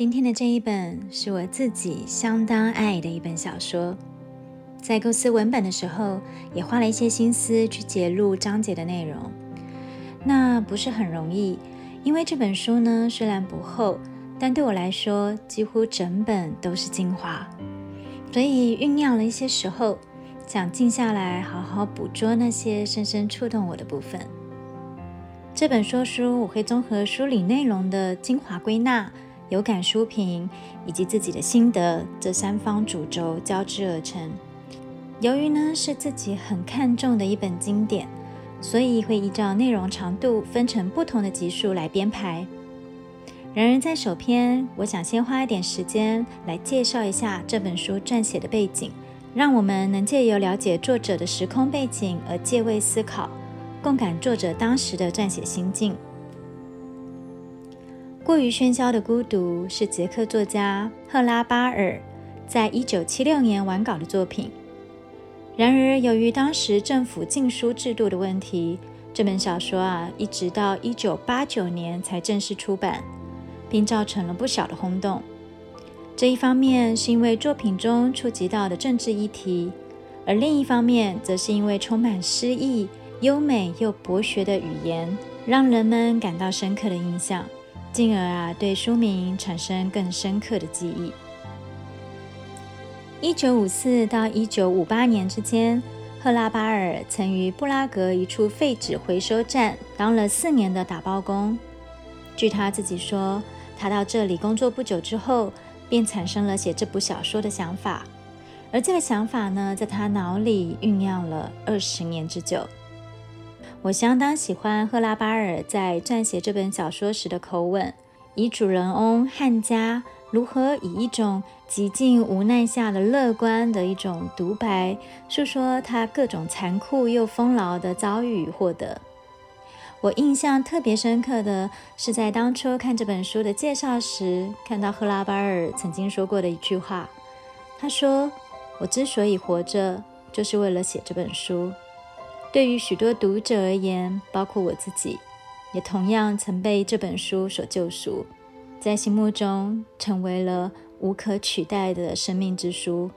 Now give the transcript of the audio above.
今天的这一本是我自己相当爱的一本小说，在构思文本的时候，也花了一些心思去揭露章节的内容。那不是很容易，因为这本书呢虽然不厚，但对我来说几乎整本都是精华，所以酝酿了一些时候，想静下来好好捕捉那些深深触动我的部分。这本说书我会综合书里内容的精华归纳、有感书评以及自己的心得这三方主轴交织而成。由于呢是自己很看重的一本经典，所以会依照内容长度分成不同的集数来编排。然而在首篇，我想先花一点时间来介绍一下这本书撰写的背景，让我们能借由了解作者的时空背景而借位思考。共感作者当时的撰写心境。过于喧嚣的孤独是捷克作家赫拉巴尔在一九七六年完稿的作品。然而，由于当时政府禁书制度的问题，这本小说啊，一直到一九八九年才正式出版，并造成了不小的轰动。这一方面是因为作品中触及到的政治议题，而另一方面则是因为充满诗意。优美又博学的语言，让人们感到深刻的印象，进而啊对书名产生更深刻的记忆。一九五四到一九五八年之间，赫拉巴尔曾于布拉格一处废纸回收站当了四年的打包工。据他自己说，他到这里工作不久之后，便产生了写这部小说的想法，而这个想法呢，在他脑里酝酿了二十年之久。我相当喜欢赫拉巴尔在撰写这本小说时的口吻，以主人翁汉家如何以一种极尽无奈下的乐观的一种独白，诉说他各种残酷又丰饶的遭遇获得。我印象特别深刻的是在当初看这本书的介绍时，看到赫拉巴尔曾经说过的一句话。他说：“我之所以活着，就是为了写这本书。”对于许多读者而言，包括我自己，也同样曾被这本书所救赎，在心目中成为了无可取代的生命之书。